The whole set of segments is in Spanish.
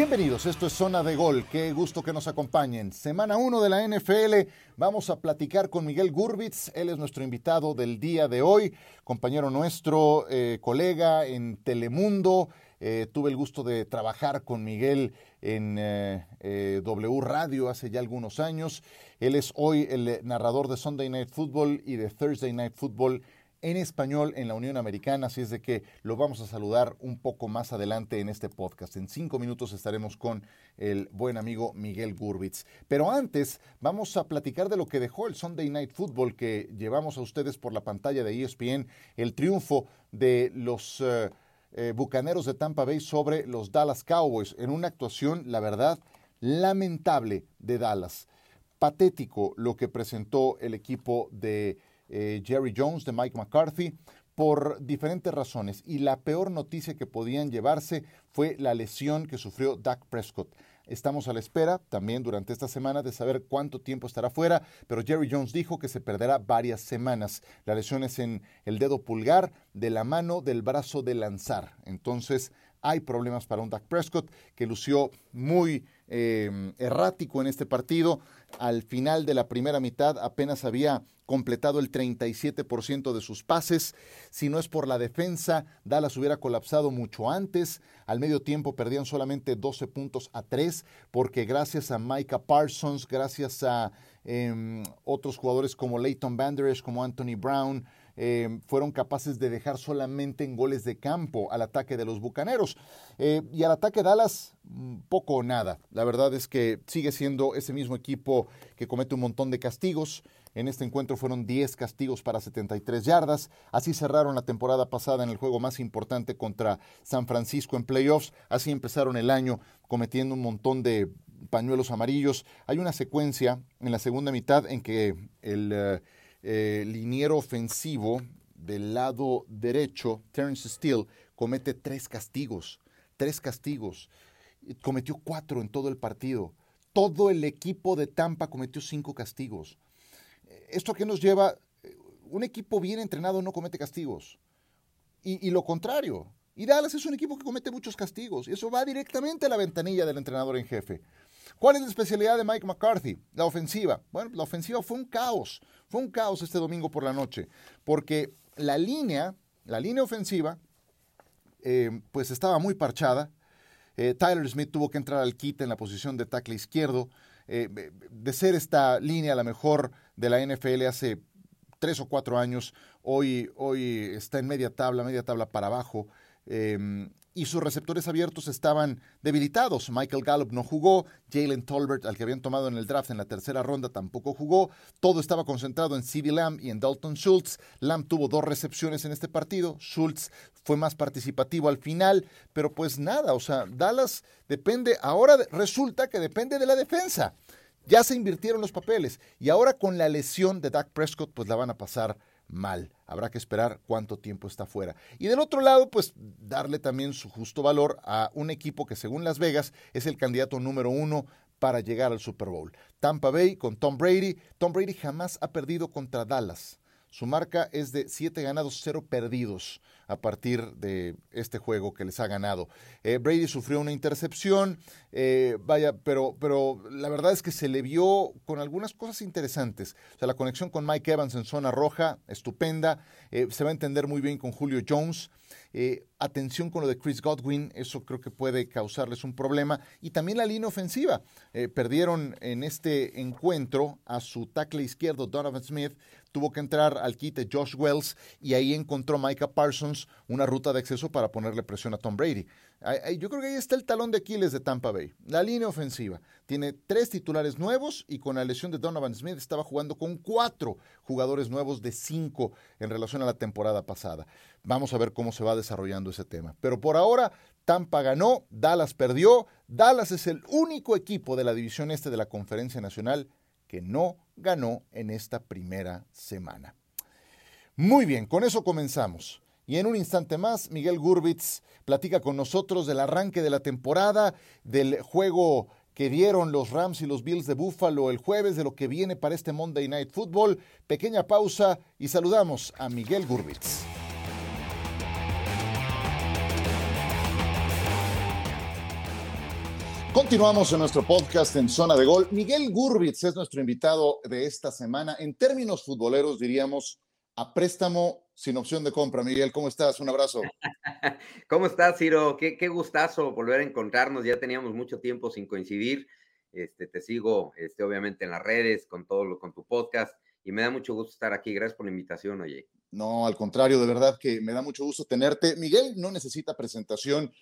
Bienvenidos, esto es Zona de Gol, qué gusto que nos acompañen. Semana 1 de la NFL, vamos a platicar con Miguel Gurbitz, él es nuestro invitado del día de hoy, compañero nuestro, eh, colega en Telemundo, eh, tuve el gusto de trabajar con Miguel en eh, W Radio hace ya algunos años, él es hoy el narrador de Sunday Night Football y de Thursday Night Football en español en la Unión Americana, así es de que lo vamos a saludar un poco más adelante en este podcast. En cinco minutos estaremos con el buen amigo Miguel Gurbitz. Pero antes vamos a platicar de lo que dejó el Sunday Night Football que llevamos a ustedes por la pantalla de ESPN, el triunfo de los eh, eh, Bucaneros de Tampa Bay sobre los Dallas Cowboys en una actuación, la verdad, lamentable de Dallas. Patético lo que presentó el equipo de eh, Jerry Jones, de Mike McCarthy, por diferentes razones. Y la peor noticia que podían llevarse fue la lesión que sufrió Dak Prescott. Estamos a la espera también durante esta semana de saber cuánto tiempo estará fuera, pero Jerry Jones dijo que se perderá varias semanas. La lesión es en el dedo pulgar de la mano del brazo de lanzar. Entonces hay problemas para un Dak Prescott que lució muy eh, errático en este partido al final de la primera mitad apenas había completado el 37% de sus pases. Si no es por la defensa, Dallas hubiera colapsado mucho antes. Al medio tiempo perdían solamente 12 puntos a 3 porque gracias a Micah Parsons, gracias a em, otros jugadores como Leighton Banderas, como Anthony Brown, em, fueron capaces de dejar solamente en goles de campo al ataque de los Bucaneros. Eh, y al ataque Dallas, mm, poco o nada. La verdad es que sigue siendo ese mismo equipo que comete un montón de castigos. En este encuentro fueron 10 castigos para 73 yardas. Así cerraron la temporada pasada en el juego más importante contra San Francisco en playoffs. Así empezaron el año cometiendo un montón de pañuelos amarillos. Hay una secuencia en la segunda mitad en que el eh, eh, liniero ofensivo del lado derecho, Terrence Steele, comete tres castigos. Tres castigos. Cometió cuatro en todo el partido todo el equipo de Tampa cometió cinco castigos. ¿Esto a qué nos lleva? Un equipo bien entrenado no comete castigos. Y, lo contrario. Y Dallas es un equipo que comete muchos castigos. Y eso va directamente a la ventanilla del entrenador en jefe. ¿Cuál es la especialidad de Mike McCarthy? La ofensiva. Bueno, la ofensiva fue un caos. Fue un caos este domingo por la noche. Porque la línea, la línea ofensiva, eh, pues estaba muy parchada. Eh, Tyler Smith tuvo que entrar al kit en la posición de tackle izquierdo. Eh, de ser esta línea la mejor de la NFL hace tres o cuatro años, hoy, hoy está en media tabla, media tabla para abajo. Em, y sus receptores abiertos estaban debilitados. Michael Gallup no jugó, Jalen Tolbert, al que habían tomado en el draft en la tercera ronda, tampoco jugó. Todo estaba concentrado en CeeDee Lamb y en Dalton Schultz. Lamb tuvo dos recepciones en este partido. Schultz fue más participativo al final, pero pues nada, o sea, Dallas depende, ahora resulta que depende de la defensa. Ya se invirtieron los papeles y ahora con la lesión de Dak Prescott, pues la van a pasar mal. Habrá que esperar cuánto tiempo está fuera. Y del otro lado, pues darle también su justo valor a un equipo que según Las Vegas es el candidato número uno para llegar al Super Bowl. Tampa Bay con Tom Brady. Tom Brady jamás ha perdido contra Dallas. Su marca es de 7 ganados, 0 perdidos a partir de este juego que les ha ganado. Eh, Brady sufrió una intercepción, eh, vaya, pero, pero la verdad es que se le vio con algunas cosas interesantes. O sea, la conexión con Mike Evans en zona roja, estupenda. Eh, se va a entender muy bien con Julio Jones. atención con lo de Chris Godwin, eso creo que puede causarles un problema. Y también la línea ofensiva. perdieron en este encuentro a su tackle izquierdo, Donovan Smith, tuvo que entrar al quite Josh Wells y ahí encontró Micah Parsons una ruta de acceso para ponerle presión a Tom Brady. Yo creo que ahí está el talón de Aquiles de Tampa Bay. La línea ofensiva. Tiene tres titulares nuevos y con la lesión de Donovan Smith estaba jugando con cuatro jugadores nuevos de cinco en relación a la temporada pasada. Vamos a ver cómo se va desarrollando ese tema. Pero por ahora, Tampa ganó, Dallas perdió. Dallas es el único equipo de la división este de la Conferencia Nacional que no ganó en esta primera semana. Muy bien, con eso comenzamos. Y en un instante más, Miguel Gurbitz platica con nosotros del arranque de la temporada, del juego que dieron los Rams y los Bills de Buffalo el jueves, de lo que viene para este Monday Night Football. Pequeña pausa y saludamos a Miguel Gurbitz. Continuamos en nuestro podcast en Zona de Gol. Miguel Gurbitz es nuestro invitado de esta semana. En términos futboleros, diríamos a préstamo sin opción de compra. Miguel, ¿cómo estás? Un abrazo. ¿Cómo estás, Ciro? Qué, qué, gustazo volver a encontrarnos. Ya teníamos mucho tiempo sin coincidir. Este, te sigo, este, obviamente, en las redes, con todo lo, con tu podcast, y me da mucho gusto estar aquí. Gracias por la invitación, oye. No, al contrario, de verdad que me da mucho gusto tenerte. Miguel no necesita presentación.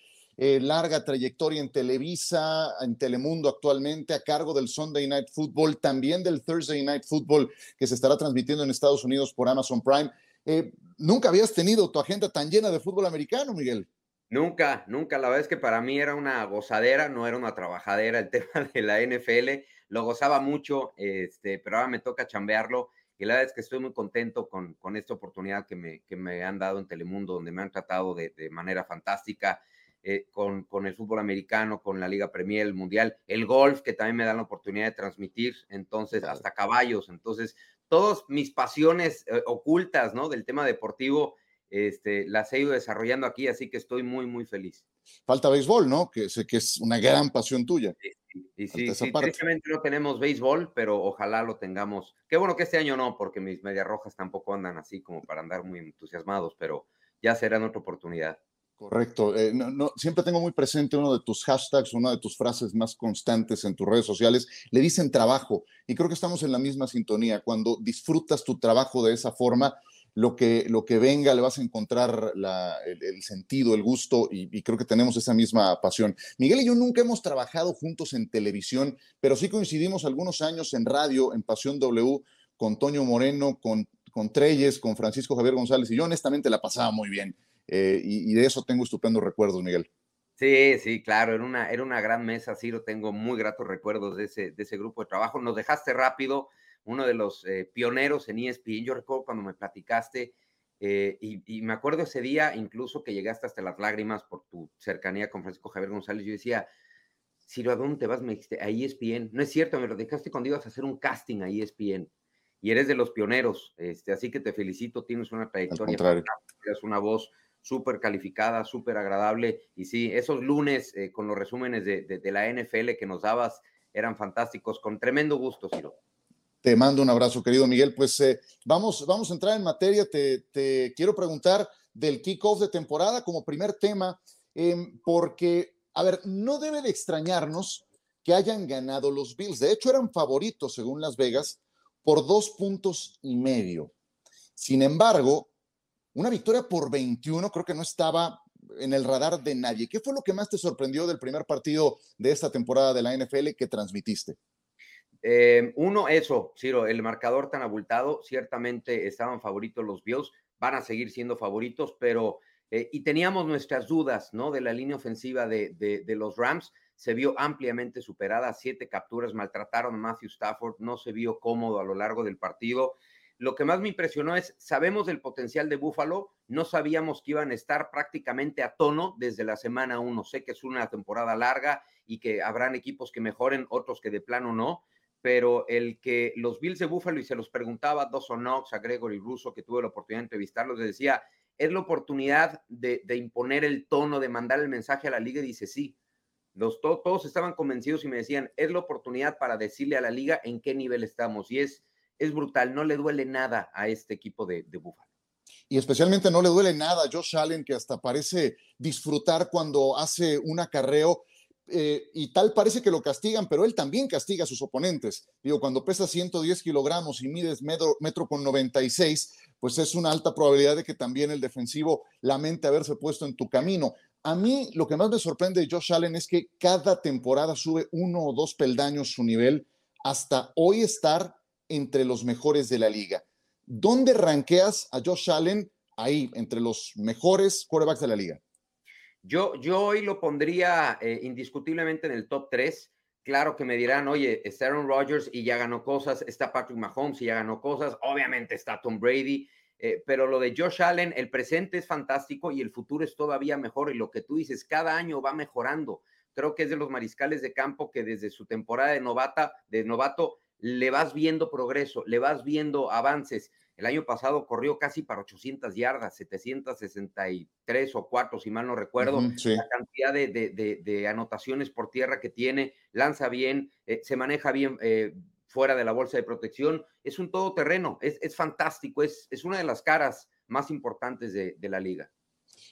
Eh, larga trayectoria en Televisa, en Telemundo actualmente, a cargo del Sunday Night Football, también del Thursday Night Football que se estará transmitiendo en Estados Unidos por Amazon Prime. Eh, nunca habías tenido tu agenda tan llena de fútbol americano, Miguel. Nunca, nunca. La verdad es que para mí era una gozadera, no era una trabajadera el tema de la NFL. Lo gozaba mucho, este, pero ahora me toca chambearlo. Y la verdad es que estoy muy contento con, con esta oportunidad que me, que me han dado en Telemundo, donde me han tratado de, de manera fantástica. Eh, con, con, el fútbol americano, con la Liga Premier, el Mundial, el golf, que también me dan la oportunidad de transmitir, entonces, hasta caballos. Entonces, todas mis pasiones eh, ocultas, ¿no? Del tema deportivo, este, las he ido desarrollando aquí, así que estoy muy, muy feliz. Falta béisbol, ¿no? Que sé que es una gran pasión tuya. Sí, y sí, sí no tenemos béisbol, pero ojalá lo tengamos. Qué bueno que este año no, porque mis medias rojas tampoco andan así como para andar muy entusiasmados, pero ya será en otra oportunidad. Correcto. Eh, no, siempre tengo muy presente uno de tus hashtags, una de tus frases más constantes en tus redes sociales. Le dicen trabajo y creo que estamos en la misma sintonía. Cuando disfrutas tu trabajo de esa forma, lo que, lo que venga le vas a encontrar el, sentido, el gusto y, y, creo que tenemos esa misma pasión. Miguel y yo nunca hemos trabajado juntos en televisión, pero sí coincidimos algunos años en radio, en Pasión W, con Toño Moreno, con, con Treyes, con Francisco Javier González y yo honestamente la pasaba muy bien. Eh, y, de eso tengo estupendos recuerdos, Miguel. Sí, sí, claro, era una, era una gran mesa, Ciro, tengo muy gratos recuerdos de ese, de ese grupo de trabajo. Nos dejaste rápido, uno de los eh, pioneros en ESPN, yo recuerdo cuando me platicaste, eh, y, me acuerdo ese día incluso que llegaste hasta las lágrimas por tu cercanía con Francisco Javier González, yo decía, Ciro, ¿a dónde te vas? Me dijiste, a ESPN. No es cierto, me lo dejaste cuando ibas a hacer un casting a ESPN. Y eres de los pioneros, este, así que te felicito, tienes una trayectoria, tienes una voz súper calificada, súper agradable. Y sí, esos lunes eh, con los resúmenes de, la NFL que nos dabas eran fantásticos, con tremendo gusto, Ciro. Te mando un abrazo, querido Miguel. Pues eh, vamos, vamos a entrar en materia. Te, quiero preguntar del kickoff de temporada como primer tema, em, porque, a ver, no debe de extrañarnos que hayan ganado los Bills. De hecho, eran favoritos, según Las Vegas, por dos puntos y medio. Sin embargo, una victoria por 21 creo que no estaba en el radar de nadie. ¿Qué fue lo que más te sorprendió del primer partido de esta temporada de la NFL que transmitiste? Eh, uno, eso, Ciro, el marcador tan abultado, ciertamente estaban favoritos los Bills, van a seguir siendo favoritos, pero, eh, y teníamos nuestras dudas, ¿no? De la línea ofensiva de, de, los Rams, se vio ampliamente superada, siete capturas, maltrataron a Matthew Stafford, no se vio cómodo a lo largo del partido. Lo que más me impresionó es, sabemos del potencial de Búfalo, no sabíamos que iban a estar prácticamente a tono desde la semana uno. Sé que es una temporada larga y que habrán equipos que mejoren, otros que de plano no, pero el que los Bills de Búfalo, y se los preguntaba a Dawson Knox, a Gregory Russo, que tuve la oportunidad de entrevistarlos, les decía, es la oportunidad de, imponer el tono, de mandar el mensaje a la liga, y dice, sí. Los, todos estaban convencidos y me decían, es la oportunidad para decirle a la liga en qué nivel estamos. Y es es brutal, no le duele nada a este equipo de, de. Y especialmente no le duele nada a Josh Allen, que hasta parece disfrutar cuando hace un acarreo. Eh, y tal parece que lo castigan, pero él también castiga a sus oponentes. Digo, cuando pesa 110 kilogramos y mides metro, metro con 96, pues es una alta probabilidad de que también el defensivo lamente haberse puesto en tu camino. A mí lo que más me sorprende de Josh Allen es que cada temporada sube uno o dos peldaños su nivel hasta hoy estar entre los mejores de la liga. ¿Dónde ranqueas a Josh Allen ahí, entre los mejores quarterbacks de la liga? Yo, yo hoy lo pondría eh, indiscutiblemente en el top 3. Claro que me dirán, oye, está Aaron Rodgers y ya ganó cosas, está Patrick Mahomes y ya ganó cosas, obviamente está Tom Brady, eh, pero lo de Josh Allen, el presente es fantástico y el futuro es todavía mejor. Y lo que tú dices, cada año va mejorando. Creo que es de los mariscales de campo que desde su temporada de novata, de novato, le vas viendo progreso, le vas viendo avances. El año pasado corrió casi para 800 yardas, 763 o 4, si mal no recuerdo. La cantidad de, anotaciones por tierra que tiene, lanza bien, eh, se maneja bien eh, fuera de la bolsa de protección. Es un todoterreno, es, es fantástico, es, es una de las caras más importantes de, la liga.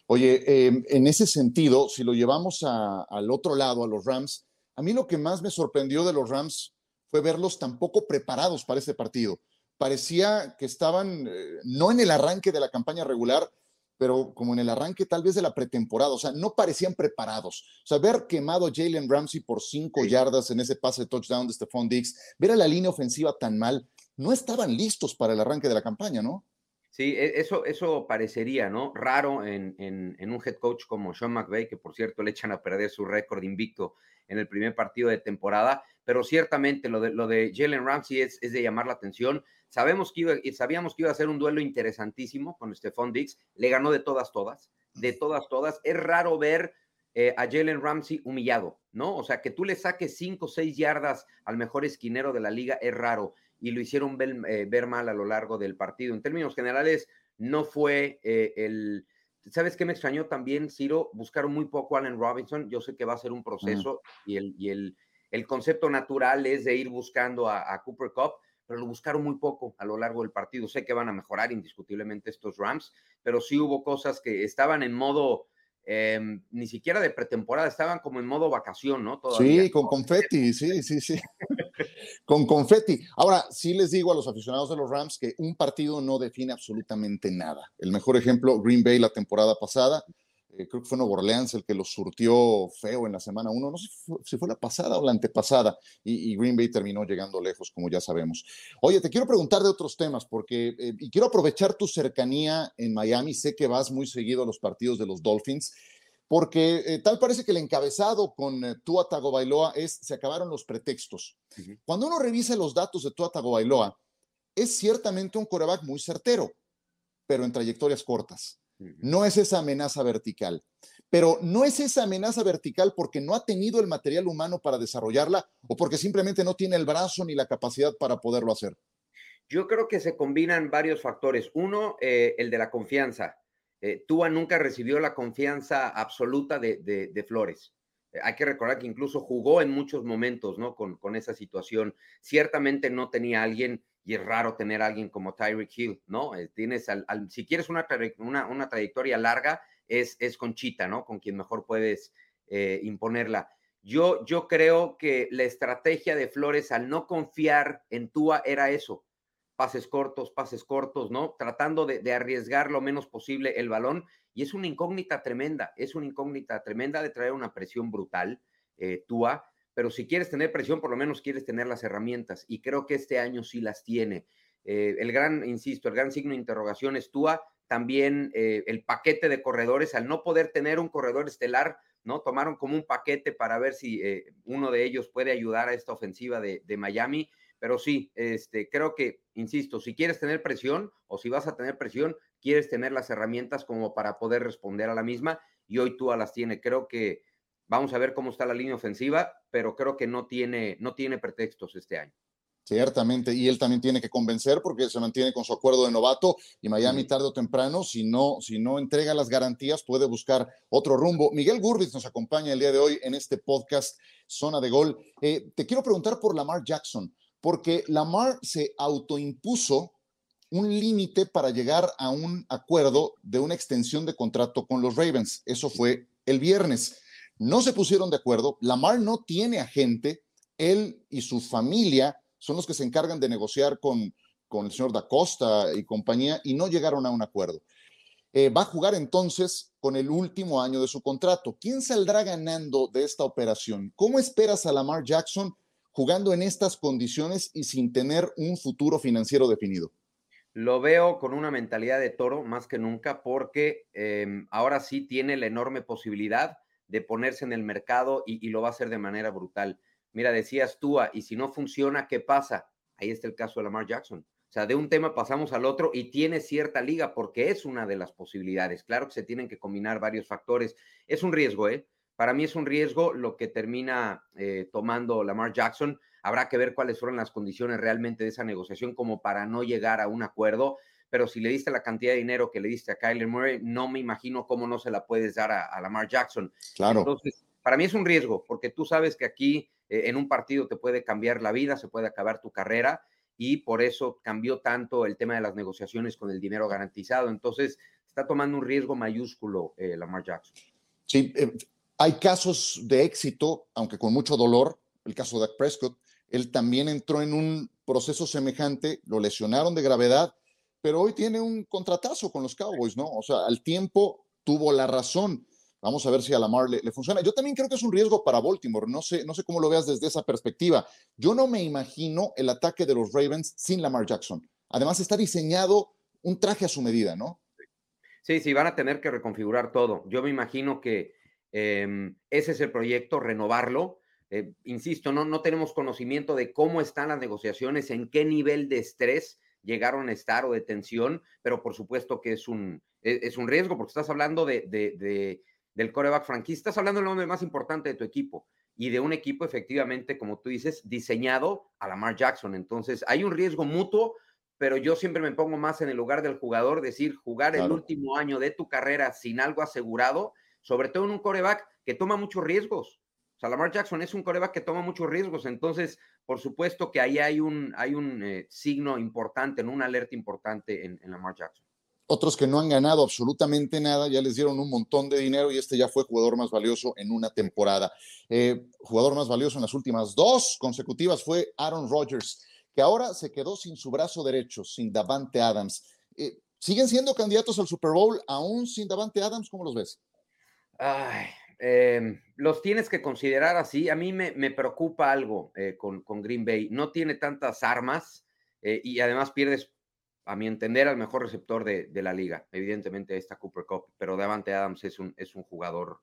Oye, em, en ese sentido, si lo llevamos al otro lado, a los Rams, a mí lo que más me sorprendió de los Rams fue verlos tan poco preparados para este partido. Parecía que estaban eh, no en el arranque de la campaña regular, pero como en el arranque tal vez de la pretemporada, o sea, no parecían preparados. O sea, ver quemado a Jalen Ramsey por cinco yardas en ese pase de touchdown de Stephon Diggs, ver a la línea ofensiva tan mal, no estaban listos para el arranque de la campaña, ¿no? Sí, e, eso, eso parecería, ¿no? Raro en, en, un head coach como Sean McVay, que por cierto le echan a perder su récord invicto en el primer partido de temporada, pero ciertamente lo de, lo de Jalen Ramsey es, es de llamar la atención. Sabemos que iba, sabíamos que iba a ser un duelo interesantísimo con Stephon Diggs, le ganó de todas, todas, de todas, todas. Es raro ver eh, a Jalen Ramsey humillado, ¿no? O sea, que tú le saques cinco o seis yardas al mejor esquinero de la liga es raro y lo hicieron ver, eh, mal a lo largo del partido. En términos generales, no fue eh, el... ¿Sabes qué me extrañó también, Ciro? Buscaron muy poco a Allen Robinson. Yo sé que va a ser un proceso y, el, y el, el, concepto natural es de ir buscando a, a Cooper Cup pero lo buscaron muy poco a lo largo del partido. Sé que van a mejorar indiscutiblemente estos Rams, pero sí hubo cosas que estaban en modo, em, ni siquiera de pretemporada, estaban como en modo vacación, ¿no? Sí, con confetti, sí, sí, sí. con confetti. Ahora, sí les digo a los aficionados de los Rams que un partido no define absolutamente nada. El mejor ejemplo, Green Bay la temporada pasada, eh, creo que fue Nuevo Orleans el que los surtió feo en la semana uno, no sé si fue, la pasada o la antepasada, y, Green Bay terminó llegando lejos, como ya sabemos. Oye, te quiero preguntar de otros temas, porque, eh, y quiero aprovechar tu cercanía en Miami, sé que vas muy seguido a los partidos de los Dolphins, porque eh, tal parece que el encabezado con Tua Tagovailoa es, se acabaron los pretextos. Cuando uno revisa los datos de Tua Tagovailoa, es ciertamente un coreback muy certero, pero en trayectorias cortas. No es esa amenaza vertical. Pero no es esa amenaza vertical porque no ha tenido el material humano para desarrollarla o porque simplemente no tiene el brazo ni la capacidad para poderlo hacer. Yo creo que se combinan varios factores. Uno, eh, el de la confianza. Eh, Tua nunca recibió la confianza absoluta de, Flores. Eh, hay que recordar que incluso jugó en muchos momentos, ¿no? Con, con esa situación. Ciertamente no tenía alguien y es raro tener alguien como Tyreek Hill, ¿no? Eh, tienes al, si quieres una, una, trayectoria larga, es, es Conchita, ¿no? Con quien mejor puedes eh, imponerla. Yo, yo creo que la estrategia de Flores al no confiar en Tua era eso, pases cortos, pases cortos, ¿no? Tratando de, arriesgar lo menos posible el balón y es una incógnita tremenda, es una incógnita tremenda de traer una presión brutal, eh, Tua, pero si quieres tener presión, por lo menos quieres tener las herramientas y creo que este año sí las tiene. Eh, el gran, insisto, el gran signo de interrogación es Tua, también eh, el paquete de corredores, al no poder tener un corredor estelar, ¿no? Tomaron como un paquete para ver si eh, uno de ellos puede ayudar a esta ofensiva de, Miami, pero sí, este, creo que, insisto, si quieres tener presión o si vas a tener presión, quieres tener las herramientas como para poder responder a la misma y hoy Tua las tiene. Creo que Vamos a ver cómo está la línea ofensiva, pero creo que no tiene, no tiene pretextos este año. Ciertamente, y él también tiene que convencer porque se mantiene con su acuerdo de novato y Miami tarde o temprano, si no, si no entrega las garantías, puede buscar otro rumbo. Miguel Gurbitz nos acompaña el día de hoy en este podcast Zona de Gol. Eh, te quiero preguntar por Lamar Jackson, porque Lamar se autoimpuso un límite para llegar a un acuerdo de una extensión de contrato con los Ravens. Eso fue el viernes. No se pusieron de acuerdo. Lamar no tiene agente. Él y su familia son los que se encargan de negociar con, con el señor Da Costa y compañía y no llegaron a un acuerdo. Eh, va a jugar entonces con el último año de su contrato. ¿Quién saldrá ganando de esta operación? ¿Cómo esperas a Lamar Jackson jugando en estas condiciones y sin tener un futuro financiero definido? Lo veo con una mentalidad de toro más que nunca porque em, ahora sí tiene la enorme posibilidad de ponerse en el mercado y, lo va a hacer de manera brutal. Mira, decías tú, ah, y si no funciona, ¿qué pasa? Ahí está el caso de Lamar Jackson. O sea, de un tema pasamos al otro y tiene cierta liga porque es una de las posibilidades. Claro que se tienen que combinar varios factores. Es un riesgo, ¿eh? Para mí es un riesgo lo que termina eh, tomando Lamar Jackson. Habrá que ver cuáles fueron las condiciones realmente de esa negociación como para no llegar a un acuerdo. Pero si le diste la cantidad de dinero que le diste a Kyler Murray, no me imagino cómo no se la puedes dar a, Lamar Jackson. Claro. Entonces, para mí es un riesgo, porque tú sabes que aquí eh, en un partido te puede cambiar la vida, se puede acabar tu carrera, y por eso cambió tanto el tema de las negociaciones con el dinero garantizado. Entonces, está tomando un riesgo mayúsculo eh, Lamar Jackson. Sí, eh, hay casos de éxito, aunque con mucho dolor. El caso de Dak Prescott, él también entró en un proceso semejante, lo lesionaron de gravedad, pero hoy tiene un contratazo con los Cowboys, ¿no? O sea, al tiempo tuvo la razón. Vamos a ver si a Lamar le, le, funciona. Yo también creo que es un riesgo para Baltimore. No sé, no sé cómo lo veas desde esa perspectiva. Yo no me imagino el ataque de los Ravens sin Lamar Jackson. Además, está diseñado un traje a su medida, ¿no? Sí, sí, van a tener que reconfigurar todo. Yo me imagino que em, ese es el proyecto, renovarlo. Eh, insisto, no, no tenemos conocimiento de cómo están las negociaciones, en qué nivel de estrés llegaron a estar o de tensión, pero por supuesto que es un, e, es, un riesgo porque estás hablando de, de, del coreback franquista, estás hablando del nombre más importante de tu equipo y de un equipo efectivamente, como tú dices, diseñado a Lamar Jackson. Entonces, hay un riesgo mutuo pero yo siempre me pongo más en el lugar del jugador, decir, jugar el último año de tu carrera sin algo asegurado, sobre todo en un coreback que toma muchos riesgos. O sea, Lamar Jackson es un coreback que toma muchos riesgos, entonces, por supuesto que ahí hay un, hay un eh, signo importante, ¿no? una alerta importante en, Lamar Jackson. Otros que no han ganado absolutamente nada, ya les dieron un montón de dinero y este ya fue jugador más valioso en una temporada. Eh, jugador más valioso en las últimas dos consecutivas fue Aaron Rodgers que ahora se quedó sin su brazo derecho, sin Davante Adams. Eh, ¿Siguen siendo candidatos al Super Bowl aún sin Davante Adams? ¿Cómo los ves? Em, los tienes que considerar así. A mí me, preocupa algo eh, con, Green Bay. No tiene tantas armas eh, y además pierdes, a mi entender, al mejor receptor de, la liga. Evidentemente está Cooper Cup, pero Davante Adams es un, es un jugador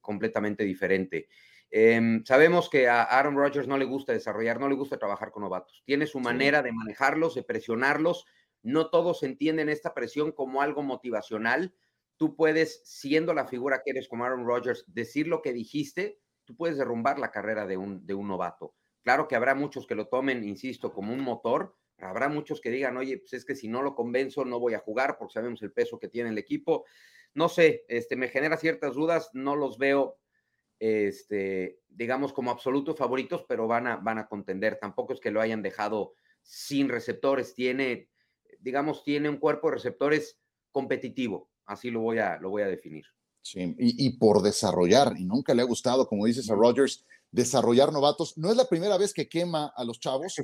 completamente diferente. Em, sabemos que a Aaron Rodgers no le gusta desarrollar, no le gusta trabajar con novatos. Tiene su manera de manejarlos, de presionarlos. No todos entienden esta presión como algo motivacional. Tú puedes, siendo la figura que eres como Aaron Rodgers, decir lo que dijiste, tú puedes derrumbar la carrera de un, de un novato. Claro que habrá muchos que lo tomen, insisto, como un motor, habrá muchos que digan, oye, pues es que si no lo convenzo no voy a jugar porque sabemos el peso que tiene el equipo. No sé, este, me genera ciertas dudas, no los veo este, digamos, como absolutos favoritos, pero van a, van a contender. Tampoco es que lo hayan dejado sin receptores. Tiene, digamos, tiene un cuerpo de receptores competitivo. Así lo voy a, lo voy a definir. Sí, y, por desarrollar, y nunca le ha gustado, como dices a Rogers, desarrollar novatos. No es la primera vez que quema a los chavos,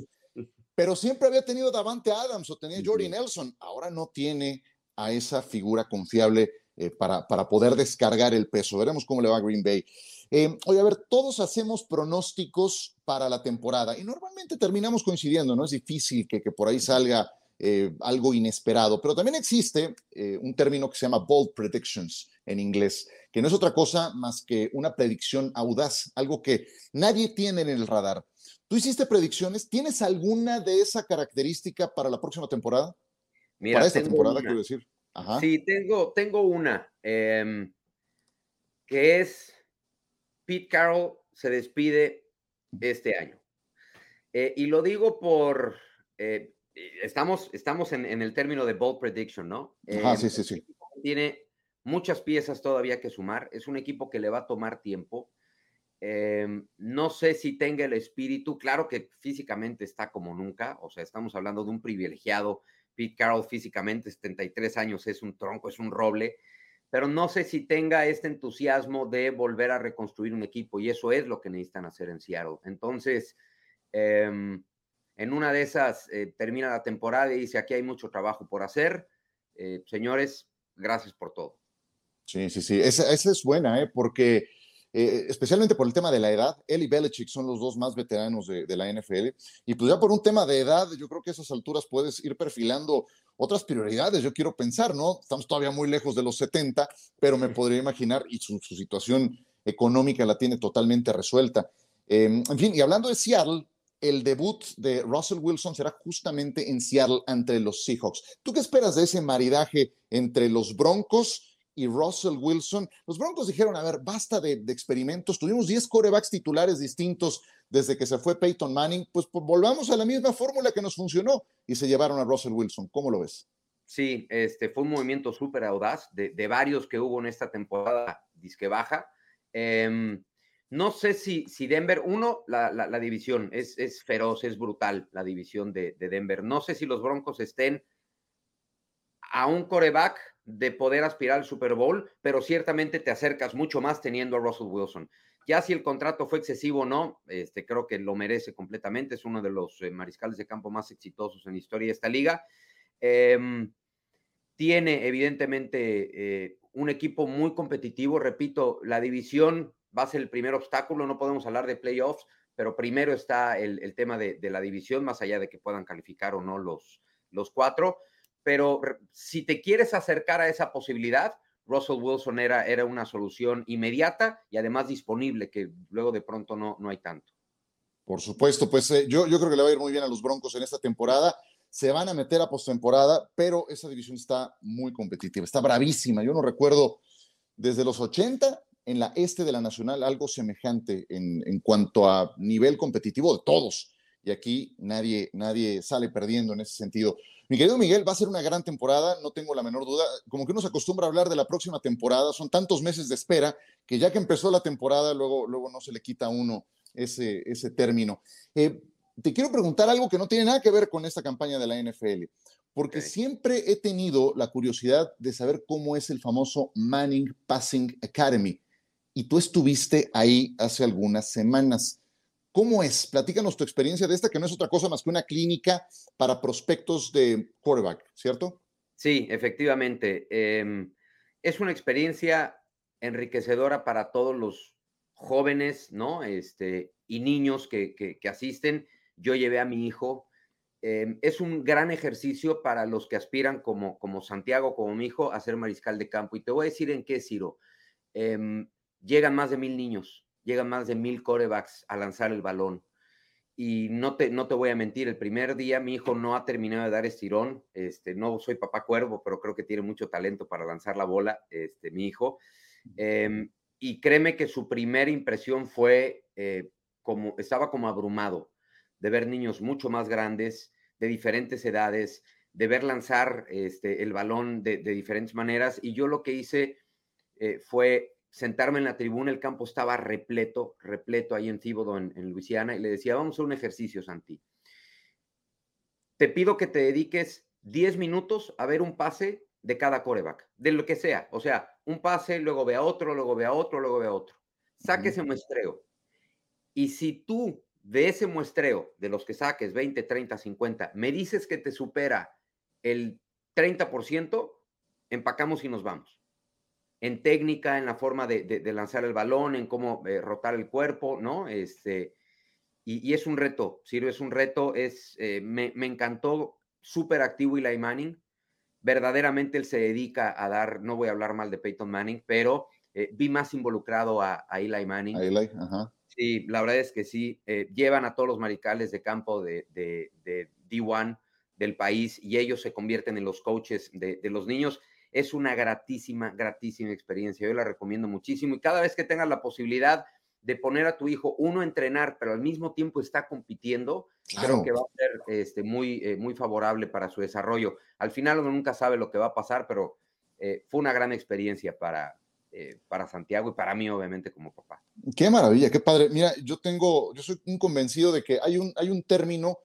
pero siempre había tenido Davante Adams o tenía Jordi Nelson. Ahora no tiene a esa figura confiable eh, para, para poder descargar el peso. Veremos cómo le va a Green Bay. Eh, oye, a ver, todos hacemos pronósticos para la temporada y normalmente terminamos coincidiendo, ¿no? Es difícil que, por ahí salga eh, algo inesperado, pero también existe eh, un término que se llama bold predictions en inglés, que no es otra cosa más que una predicción audaz, algo que nadie tiene en el radar. ¿Tú hiciste predicciones? ¿Tienes alguna de esa característica para la próxima temporada? Mira, para esta temporada, quiero decir. Sí, tengo, tengo una, em, que es Pete Carroll se despide este año. Eh, y lo digo por, eh, estamos, estamos en, el término de bold prediction, ¿no? Ah, sí, sí, sí. Tiene muchas piezas todavía que sumar. Es un equipo que le va a tomar tiempo. Em, no sé si tenga el espíritu, claro que físicamente está como nunca, o sea, estamos hablando de un privilegiado. Pete Carroll físicamente, 73 años, es un tronco, es un roble pero no sé si tenga este entusiasmo de volver a reconstruir un equipo y eso es lo que necesitan hacer en Seattle. Entonces, em, en una de esas eh, termina la temporada y dice, aquí hay mucho trabajo por hacer. Eh, señores, gracias por todo. Sí, sí, sí, esa, es buena, ¿eh? porque eh, especialmente por el tema de la edad, él y Belichick son los dos más veteranos de, de, la NFL, y pues ya por un tema de edad, yo creo que a esas alturas puedes ir perfilando otras prioridades, yo quiero pensar, ¿no? Estamos todavía muy lejos de los 70, pero me podría imaginar, y su, situación económica la tiene totalmente resuelta. Em, en fin, y hablando de Seattle, el debut de Russell Wilson será justamente en Seattle ante los Seahawks. ¿Tú qué esperas de ese maridaje entre los Broncos y Russell Wilson? Los Broncos dijeron, a ver, basta de, de experimentos, tuvimos 10 corebacks titulares distintos desde que se fue Peyton Manning, pues, pues, volvamos a la misma fórmula que nos funcionó y se llevaron a Russell Wilson. ¿Cómo lo ves? Sí, este fue un movimiento súper audaz de, varios que hubo en esta temporada disque baja. Em, no sé si, si Denver, uno, la, la, división es, es, feroz, es brutal la división de, de, Denver. No sé si los Broncos estén a un coreback de poder aspirar al Super Bowl, pero ciertamente te acercas mucho más teniendo a Russell Wilson. Ya si el contrato fue excesivo o no, este, creo que lo merece completamente. Es uno de los eh, mariscales de campo más exitosos en la historia de esta liga. Em, tiene evidentemente eh, un equipo muy competitivo. Repito, la división va a ser el primer obstáculo. No podemos hablar de playoffs, pero primero está el, tema de, la división, más allá de que puedan calificar o no los, cuatro. Pero si te quieres acercar a esa posibilidad, Russell Wilson era, era una solución inmediata y además disponible, que luego de pronto no, no hay tanto. Por supuesto, pues eh, yo, yo creo que le va a ir muy bien a los Broncos en esta temporada. Se van a meter a postemporada, pero esa división está muy competitiva, está bravísima. Yo no recuerdo desde los 80 en la este de la Nacional algo semejante en, en cuanto a nivel competitivo de todos. Y aquí nadie, nadie sale perdiendo en ese sentido. Mi querido Miguel, va a ser una gran temporada, no tengo la menor duda. Como que uno se acostumbra a hablar de la próxima temporada, son tantos meses de espera que ya que empezó la temporada, luego, luego no se le quita a uno ese, ese término. Eh, te quiero preguntar algo que no tiene nada que ver con esta campaña de la NFL, porque siempre he tenido la curiosidad de saber cómo es el famoso Manning Passing Academy. Y tú estuviste ahí hace algunas semanas. ¿Cómo es? Platícanos tu experiencia de esta, que no es otra cosa más que una clínica para prospectos de quarterback, ¿cierto? Sí, efectivamente. Em, es una experiencia enriquecedora para todos los jóvenes, ¿no? Este, y niños que, asisten. Yo llevé a mi hijo. Em, es un gran ejercicio para los que aspiran, como, como Santiago, como mi hijo, a ser mariscal de campo. Y te voy a decir en qué, Ciro. Em, llegan más de mil niños llegan más de mil corebacks a lanzar el balón. Y no te, no te voy a mentir, el primer día mi hijo no ha terminado de dar estirón. Este, no soy papá cuervo, pero creo que tiene mucho talento para lanzar la bola, este, mi hijo. Em, y créeme que su primera impresión fue eh, como, estaba como abrumado de ver niños mucho más grandes, de diferentes edades, de ver lanzar este, el balón de, diferentes maneras. Y yo lo que hice eh, fue sentarme en la tribuna, el campo estaba repleto, repleto ahí en Tíbodo, en, Luisiana, y le decía, vamos a un ejercicio, Santi. Te pido que te dediques 10 minutos a ver un pase de cada coreback, de lo que sea. O sea, un pase, luego ve a otro, luego ve a otro, luego ve a otro. Saque ese muestreo. Y si tú de ese muestreo, de los que saques 20, 30, 50, me dices que te supera el 30%, empacamos y nos vamos en técnica, en la forma de, lanzar el balón, en cómo eh, rotar el cuerpo, ¿no? Este, y, es un reto, Sirve, es un reto, es, eh, me, encantó, súper activo Eli Manning, verdaderamente él se dedica a dar, no voy a hablar mal de Peyton Manning, pero eh, vi más involucrado a, Eli Manning. Eli, ajá. Sí, la verdad es que sí, llevan a todos los maricales de campo de, de, de D1 del país y ellos se convierten en los coaches de, los niños es una gratísima, gratísima experiencia. Yo la recomiendo muchísimo y cada vez que tengas la posibilidad de poner a tu hijo uno a entrenar, pero al mismo tiempo está compitiendo, creo que va a ser este, muy, eh, muy favorable para su desarrollo. Al final uno nunca sabe lo que va a pasar, pero eh, fue una gran experiencia para, eh, para Santiago y para mí, obviamente, como papá. Qué maravilla, qué padre. Mira, yo tengo, yo soy un convencido de que hay un, hay un término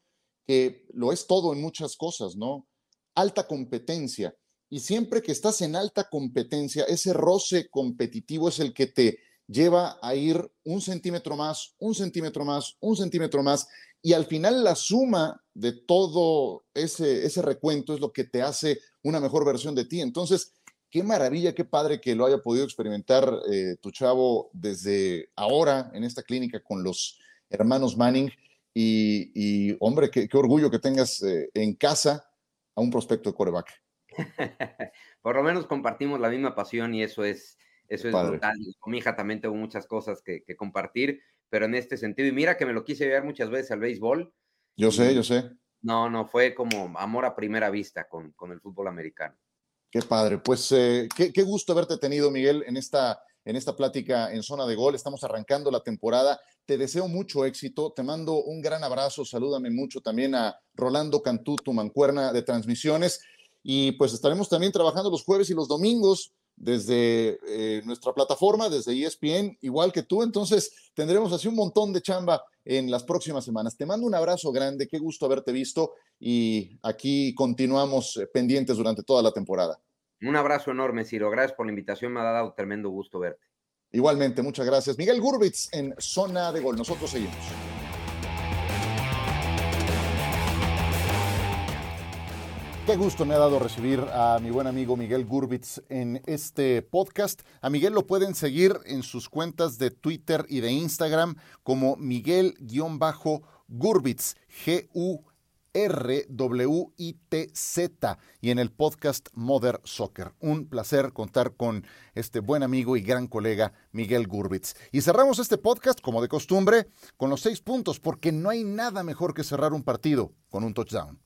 que lo es todo en muchas cosas, ¿no? Alta competencia. Y siempre que estás en alta competencia, ese roce competitivo es el que te lleva a ir un centímetro más, un centímetro más, un centímetro más, y al final la suma de todo ese, ese recuento es lo que te hace una mejor versión de ti. Entonces, qué maravilla, qué padre que lo haya podido experimentar eh, tu chavo desde ahora en esta clínica con los hermanos Manning. Y, hombre, qué, orgullo que tengas eh, en casa a un prospecto de coreback. Por lo menos compartimos la misma pasión y eso es, eso es brutal. Con mi hija también tengo muchas cosas que, compartir, pero en este sentido, y mira que me lo quise ver muchas veces al béisbol. Yo sé, yo sé. No, no, fue como amor a primera vista con, con el fútbol americano. Qué padre. Pues eh, qué, qué, gusto haberte tenido, Miguel, en esta, en esta plática en zona de gol. Estamos arrancando la temporada. Te deseo mucho éxito. Te mando un gran abrazo. Salúdame mucho también a Rolando Cantú, tu mancuerna de transmisiones. Y pues estaremos también trabajando los jueves y los domingos desde eh, nuestra plataforma, desde ESPN, igual que tú. Entonces, tendremos así un montón de chamba en las próximas semanas. Te mando un abrazo grande, qué gusto haberte visto y aquí continuamos eh, pendientes durante toda la temporada. Un abrazo enorme, Ciro. Gracias por la invitación, me ha dado tremendo gusto verte. Igualmente, muchas gracias. Miguel Gurbitz en Zona de Gol. Nosotros seguimos. Qué gusto me ha dado recibir a mi buen amigo Miguel Gurbitz en este podcast. A Miguel lo pueden seguir en sus cuentas de Twitter y de Instagram como Miguel-Gurbitz, G-U-R-W-I-T-Z, y en el podcast Mother Soccer. Un placer contar con este buen amigo y gran colega Miguel Gurbitz. Y cerramos este podcast, como de costumbre, con los seis puntos, porque no hay nada mejor que cerrar un partido con un touchdown.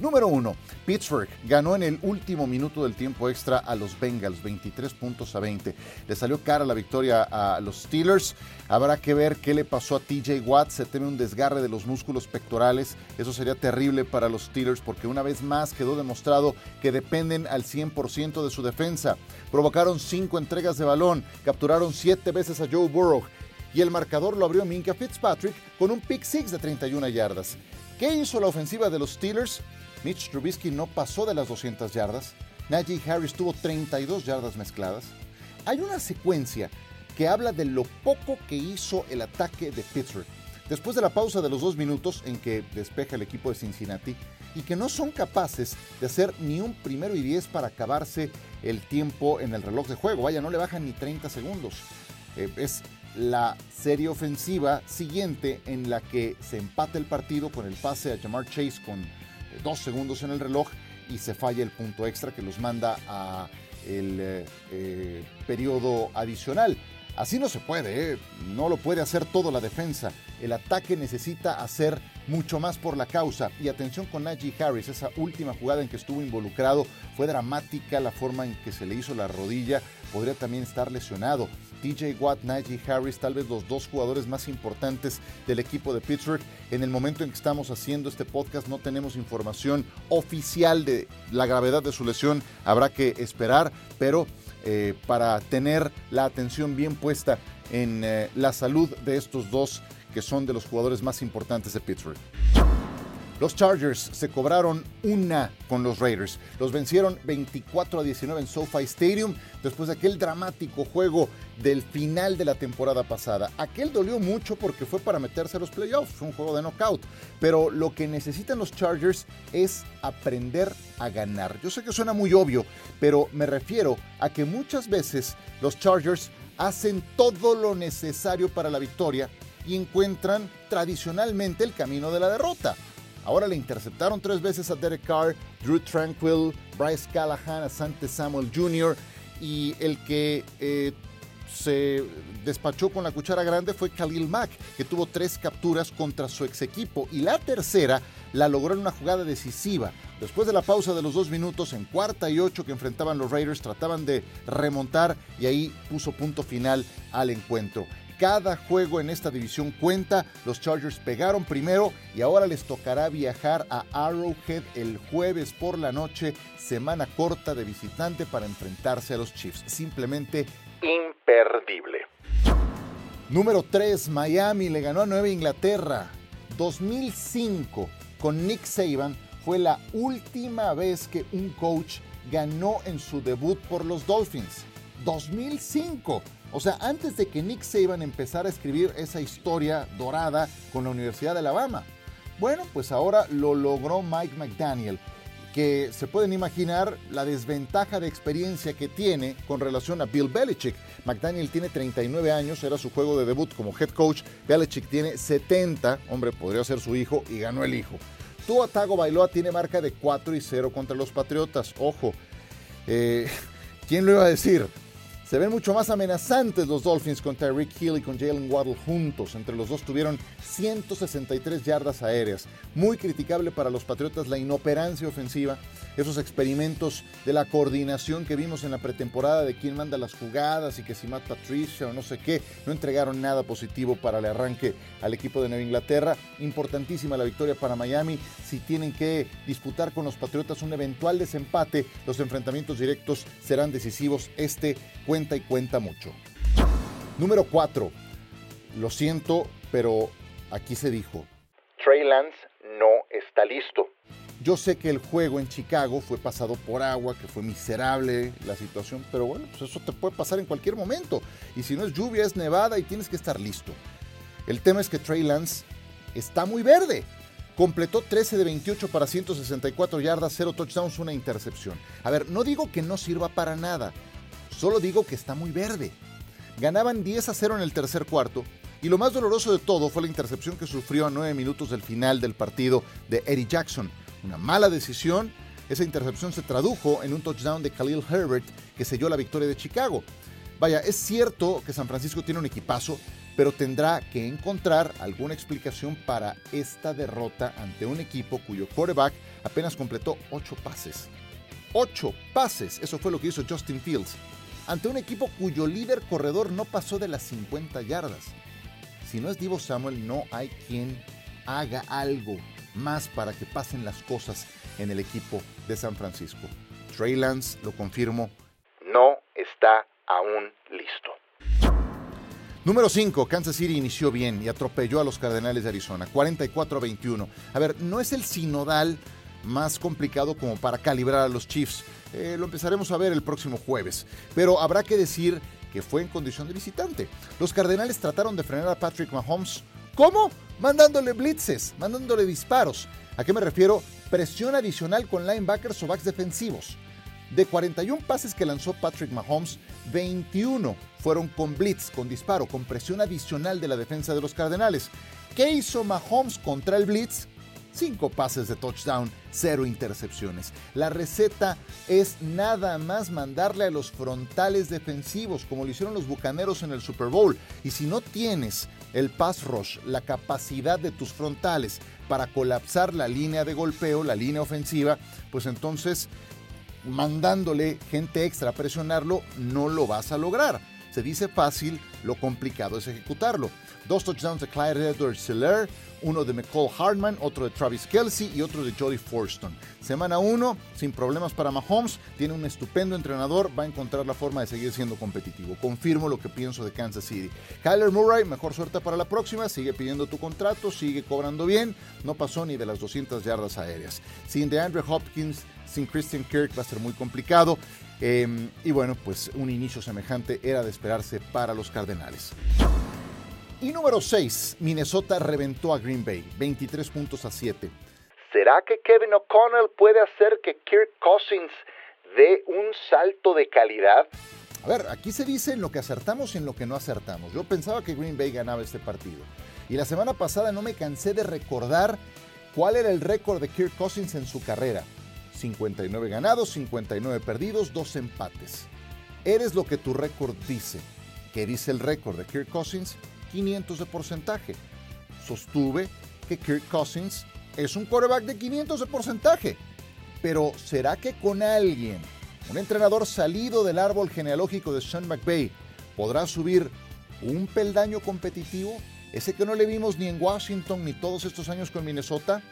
Número 1. Pittsburgh ganó en el último minuto del tiempo extra a los Bengals, 23 puntos a 20. Le salió cara la victoria a los Steelers. Habrá que ver qué le pasó a TJ Watt. Se teme un desgarre de los músculos pectorales. Eso sería terrible para los Steelers porque una vez más quedó demostrado que dependen al 100% de su defensa. Provocaron cinco entregas de balón, capturaron siete veces a Joe Burrow y el marcador lo abrió Minka Fitzpatrick con un pick six de 31 yardas. ¿Qué hizo la ofensiva de los Steelers? Mitch Trubisky no pasó de las 200 yardas. Najee Harris tuvo 32 yardas mezcladas. Hay una secuencia que habla de lo poco que hizo el ataque de Pittsburgh. Después de la pausa de los dos minutos en que despeja el equipo de Cincinnati y que no son capaces de hacer ni un primero y diez para acabarse el tiempo en el reloj de juego. Vaya, no le bajan ni 30 segundos. Eh, es la serie ofensiva siguiente en la que se empata el partido con el pase a Jamar Chase con dos segundos en el reloj y se falla el punto extra que los manda a el eh, eh, periodo adicional. Así no se puede, ¿eh? no lo puede hacer todo la defensa. El ataque necesita hacer mucho más por la causa. Y atención con Najee Harris, esa última jugada en que estuvo involucrado fue dramática, la forma en que se le hizo la rodilla, podría también estar lesionado. TJ Watt, Najee Harris, tal vez los dos jugadores más importantes del equipo de Pittsburgh. En el momento en que estamos haciendo este podcast no tenemos información oficial de la gravedad de su lesión, habrá que esperar, pero eh, para tener la atención bien puesta en eh, la salud de estos dos que son de los jugadores más importantes de Pittsburgh. Los Chargers se cobraron una con los Raiders. Los vencieron 24 a 19 en SoFi Stadium después de aquel dramático juego del final de la temporada pasada. Aquel dolió mucho porque fue para meterse a los playoffs, fue un juego de knockout. Pero lo que necesitan los Chargers es aprender a ganar. Yo sé que suena muy obvio, pero me refiero a que muchas veces los Chargers hacen todo lo necesario para la victoria y encuentran tradicionalmente el camino de la derrota. Ahora le interceptaron tres veces a Derek Carr, Drew Tranquil, Bryce Callahan, a Sante Samuel Jr. Y el que eh, se despachó con la cuchara grande fue Khalil Mack, que tuvo tres capturas contra su ex equipo. Y la tercera la logró en una jugada decisiva. Después de la pausa de los dos minutos, en cuarta y ocho que enfrentaban los Raiders, trataban de remontar y ahí puso punto final al encuentro. Cada juego en esta división cuenta. Los Chargers pegaron primero y ahora les tocará viajar a Arrowhead el jueves por la noche, semana corta de visitante para enfrentarse a los Chiefs. Simplemente imperdible. Número 3, Miami le ganó a Nueva Inglaterra. 2005 con Nick Saban fue la última vez que un coach ganó en su debut por los Dolphins. 2005. O sea, antes de que Nick Saban empezara a escribir esa historia dorada con la Universidad de Alabama. Bueno, pues ahora lo logró Mike McDaniel, que se pueden imaginar la desventaja de experiencia que tiene con relación a Bill Belichick. McDaniel tiene 39 años, era su juego de debut como head coach. Belichick tiene 70, hombre, podría ser su hijo, y ganó el hijo. Tua Tago Bailoa tiene marca de 4 y 0 contra los Patriotas. Ojo, eh, ¿quién lo iba a decir? Se ven mucho más amenazantes los Dolphins con Tyreek Hill y con Jalen Waddle juntos. Entre los dos tuvieron 163 yardas aéreas. Muy criticable para los Patriotas la inoperancia ofensiva, esos experimentos de la coordinación que vimos en la pretemporada de quién manda las jugadas y que si Matt Patricia o no sé qué, no entregaron nada positivo para el arranque al equipo de Nueva Inglaterra. Importantísima la victoria para Miami. Si tienen que disputar con los Patriotas un eventual desempate, los enfrentamientos directos serán decisivos. Este cuenta y cuenta mucho. Número 4. Lo siento, pero aquí se dijo. Trey Lance no está listo. Yo sé que el juego en Chicago fue pasado por agua, que fue miserable la situación, pero bueno, pues eso te puede pasar en cualquier momento. Y si no es lluvia, es nevada y tienes que estar listo. El tema es que Trey Lance está muy verde. Completó 13 de 28 para 164 yardas, 0 touchdowns, una intercepción. A ver, no digo que no sirva para nada. Solo digo que está muy verde. Ganaban 10 a 0 en el tercer cuarto y lo más doloroso de todo fue la intercepción que sufrió a 9 minutos del final del partido de Eddie Jackson. Una mala decisión. Esa intercepción se tradujo en un touchdown de Khalil Herbert que selló la victoria de Chicago. Vaya, es cierto que San Francisco tiene un equipazo, pero tendrá que encontrar alguna explicación para esta derrota ante un equipo cuyo quarterback apenas completó 8 pases. 8 pases, eso fue lo que hizo Justin Fields ante un equipo cuyo líder corredor no pasó de las 50 yardas. Si no es Divo Samuel, no hay quien haga algo más para que pasen las cosas en el equipo de San Francisco. Trey Lance, lo confirmo, no está aún listo. Número 5, Kansas City inició bien y atropelló a los Cardenales de Arizona, 44 a 21. A ver, no es el sinodal más complicado como para calibrar a los Chiefs, eh, lo empezaremos a ver el próximo jueves. Pero habrá que decir que fue en condición de visitante. Los Cardenales trataron de frenar a Patrick Mahomes. ¿Cómo? Mandándole blitzes, mandándole disparos. ¿A qué me refiero? Presión adicional con linebackers o backs defensivos. De 41 pases que lanzó Patrick Mahomes, 21 fueron con blitz, con disparo, con presión adicional de la defensa de los Cardenales. ¿Qué hizo Mahomes contra el blitz? 5 pases de touchdown, 0 intercepciones. La receta es nada más mandarle a los frontales defensivos, como lo hicieron los Bucaneros en el Super Bowl. Y si no tienes el pass rush, la capacidad de tus frontales para colapsar la línea de golpeo, la línea ofensiva, pues entonces mandándole gente extra a presionarlo, no lo vas a lograr. Se dice fácil, lo complicado es ejecutarlo. Dos touchdowns de Clyde Edwards Seller, uno de McCall Hartman, otro de Travis Kelsey y otro de Jody Forston. Semana 1, sin problemas para Mahomes, tiene un estupendo entrenador, va a encontrar la forma de seguir siendo competitivo. Confirmo lo que pienso de Kansas City. Kyler Murray, mejor suerte para la próxima, sigue pidiendo tu contrato, sigue cobrando bien, no pasó ni de las 200 yardas aéreas. Sin DeAndre Hopkins, sin Christian Kirk va a ser muy complicado. Em, y bueno, pues un inicio semejante era de esperarse para los Cardenales. Y número 6, Minnesota reventó a Green Bay, 23 puntos a 7. ¿Será que Kevin O'Connell puede hacer que Kirk Cousins dé un salto de calidad? A ver, aquí se dice en lo que acertamos y en lo que no acertamos. Yo pensaba que Green Bay ganaba este partido. Y la semana pasada no me cansé de recordar cuál era el récord de Kirk Cousins en su carrera. 59 ganados, 59 perdidos, 2 empates. Eres lo que tu récord dice. ¿Qué dice el récord de Kirk Cousins? 500 de porcentaje. Sostuve que Kirk Cousins es un quarterback de 500 de porcentaje. Pero ¿será que con alguien, un entrenador salido del árbol genealógico de Sean McVay, podrá subir un peldaño competitivo? Ese que no le vimos ni en Washington ni todos estos años con Minnesota.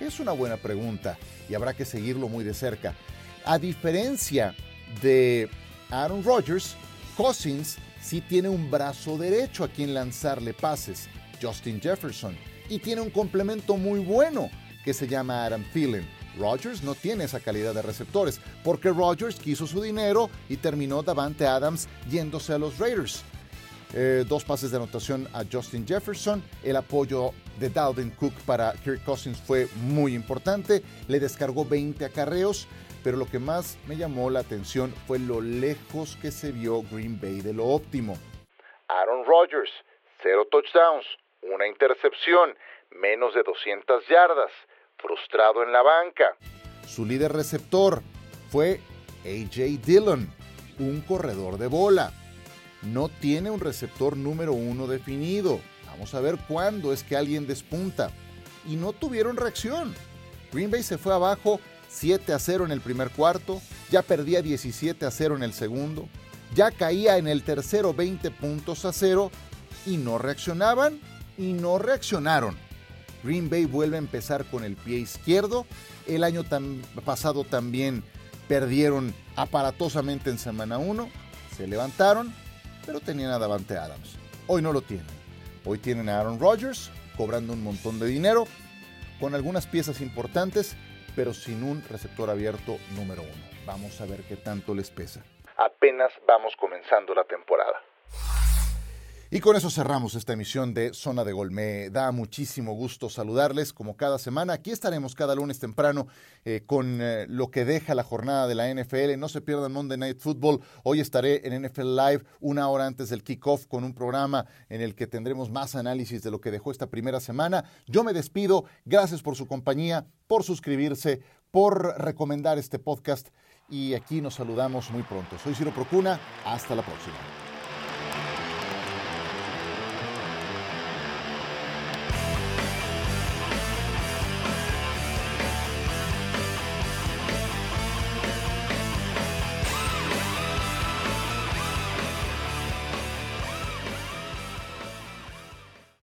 Es una buena pregunta y habrá que seguirlo muy de cerca. A diferencia de Aaron Rodgers, Cousins sí tiene un brazo derecho a quien lanzarle pases, Justin Jefferson, y tiene un complemento muy bueno que se llama Adam Thielen. Rodgers no tiene esa calidad de receptores, porque Rodgers quiso su dinero y terminó Davante Adams yéndose a los Raiders. Eh, dos pases de anotación a Justin Jefferson. El apoyo de Dalvin Cook para Kirk Cousins fue muy importante. Le descargó 20 acarreos pero lo que más me llamó la atención fue lo lejos que se vio Green Bay de lo óptimo. Aaron Rodgers, cero touchdowns, una intercepción, menos de 200 yardas, frustrado en la banca. Su líder receptor fue AJ Dillon, un corredor de bola. No tiene un receptor número uno definido. Vamos a ver cuándo es que alguien despunta. Y no tuvieron reacción. Green Bay se fue abajo 7 a 0 en el primer cuarto, ya perdía 17 a 0 en el segundo, ya caía en el tercero 20 puntos a 0 y no reaccionaban y no reaccionaron. Green Bay vuelve a empezar con el pie izquierdo. El año pasado también perdieron aparatosamente en semana 1. Se levantaron, pero tenían a Davante Adams. Hoy no lo tienen. Hoy tienen a Aaron Rodgers cobrando un montón de dinero, con algunas piezas importantes, pero sin un receptor abierto número uno. Vamos a ver qué tanto les pesa. Apenas vamos comenzando la temporada. Y con eso cerramos esta emisión de Zona de Gol. Me da muchísimo gusto saludarles como cada semana. Aquí estaremos cada lunes temprano eh, con eh, lo que deja la jornada de la NFL. No se pierdan Monday Night Football. Hoy estaré en NFL Live una hora antes del kickoff con un programa en el que tendremos más análisis de lo que dejó esta primera semana. Yo me despido. Gracias por su compañía, por suscribirse, por recomendar este podcast. Y aquí nos saludamos muy pronto. Soy Ciro Procuna. Hasta la próxima.